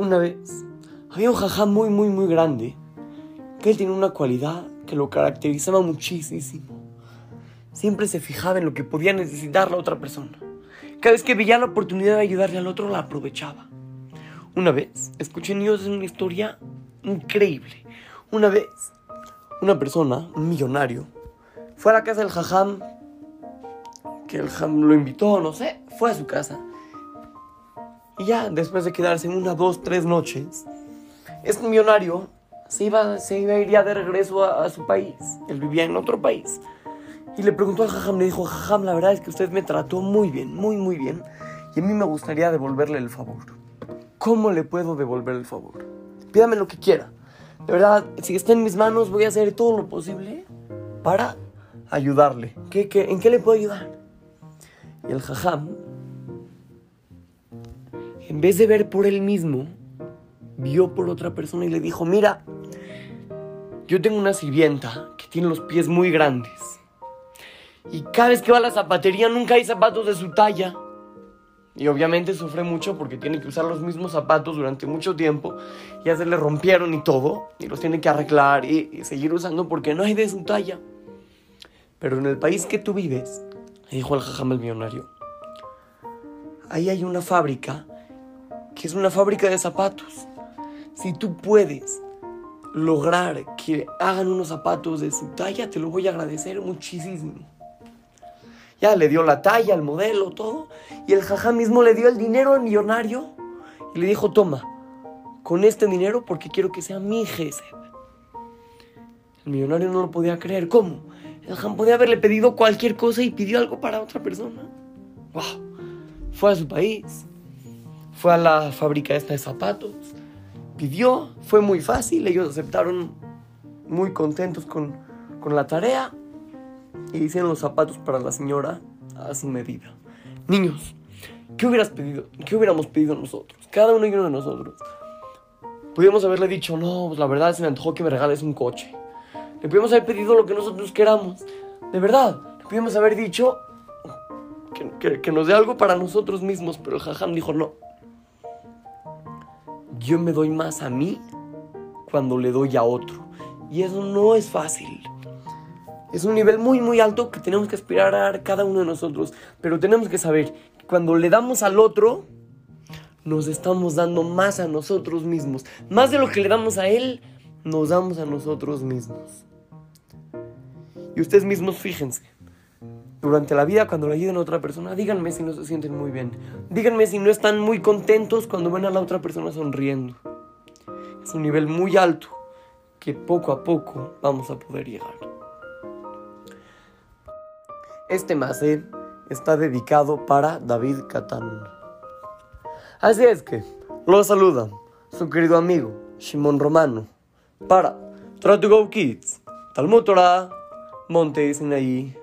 Una vez había un jajam muy, muy, muy grande que él tenía una cualidad que lo caracterizaba muchísimo. Siempre se fijaba en lo que podía necesitar la otra persona. Cada vez que veía la oportunidad de ayudarle al otro, la aprovechaba. Una vez escuché en Dios una historia increíble. Una vez, una persona, un millonario, fue a la casa del jajam, que el jajam lo invitó, no sé, fue a su casa. Y ya, después de quedarse una, dos, tres noches, este millonario se iba, se iba a ir ya de regreso a, a, su país. Él vivía en otro país. Y le preguntó al jajam, le dijo, jajam, la verdad es que usted me trató muy bien, muy, muy bien. Y a mí me gustaría devolverle el favor. ¿Cómo le puedo devolver el favor? Pídame lo que quiera. De verdad, si está en mis manos, voy a hacer todo lo posible para ayudarle. ¿Qué, qué, en qué le puedo ayudar? Y el jajam, en vez de ver por él mismo, vio por otra persona y le dijo, mira, yo tengo una sirvienta que tiene los pies muy grandes. Y cada vez que va a la zapatería nunca hay zapatos de su talla. Y obviamente sufre mucho porque tiene que usar los mismos zapatos durante mucho tiempo. Ya se le rompieron y todo. Y los tiene que arreglar y, y seguir usando porque no hay de su talla. Pero en el país que tú vives, dijo el jajam el millonario, ahí hay una fábrica que es una fábrica de zapatos. Si tú puedes lograr que hagan unos zapatos de su talla, te lo voy a agradecer muchísimo. Ya le dio la talla, el modelo, todo. Y el jajá mismo le dio el dinero al millonario y le dijo, toma, con este dinero porque quiero que sea mi jefe. El millonario no lo podía creer. ¿Cómo? El jajá podía haberle pedido cualquier cosa y pidió algo para otra persona. ¡Wow! Fue a su país. Fue a la fábrica esta de zapatos. Pidió. Fue muy fácil. Ellos aceptaron muy contentos con, con la tarea y hicieron los zapatos para la señora a su medida. Niños, ¿qué hubieras pedido? ¿Qué hubiéramos pedido nosotros? Cada uno y uno de nosotros. Pudimos haberle dicho, no, pues la verdad se me antojó que me regales un coche. Le pudimos haber pedido lo que nosotros queramos. De verdad, le pudimos haber dicho que, que, que nos dé algo para nosotros mismos, pero el jajam dijo, no. Yo me doy más a mí cuando le doy a otro. Y eso no es fácil. Es un nivel muy, muy alto que tenemos que aspirar cada uno de nosotros. Pero tenemos que saber que cuando le damos al otro, nos estamos dando más a nosotros mismos. Más de lo que le damos a él, nos damos a nosotros mismos. Y ustedes mismos fíjense. Durante la vida, cuando le ayuden a otra persona, díganme si no se sienten muy bien. Díganme si no están muy contentos cuando ven a la otra persona sonriendo. Es un nivel muy alto que poco a poco vamos a poder llegar. Este mase está dedicado para David Catán. Así es que lo saluda su querido amigo Shimon Romano para Try to Go Kids, Talmud Torah, Monte Sinaí.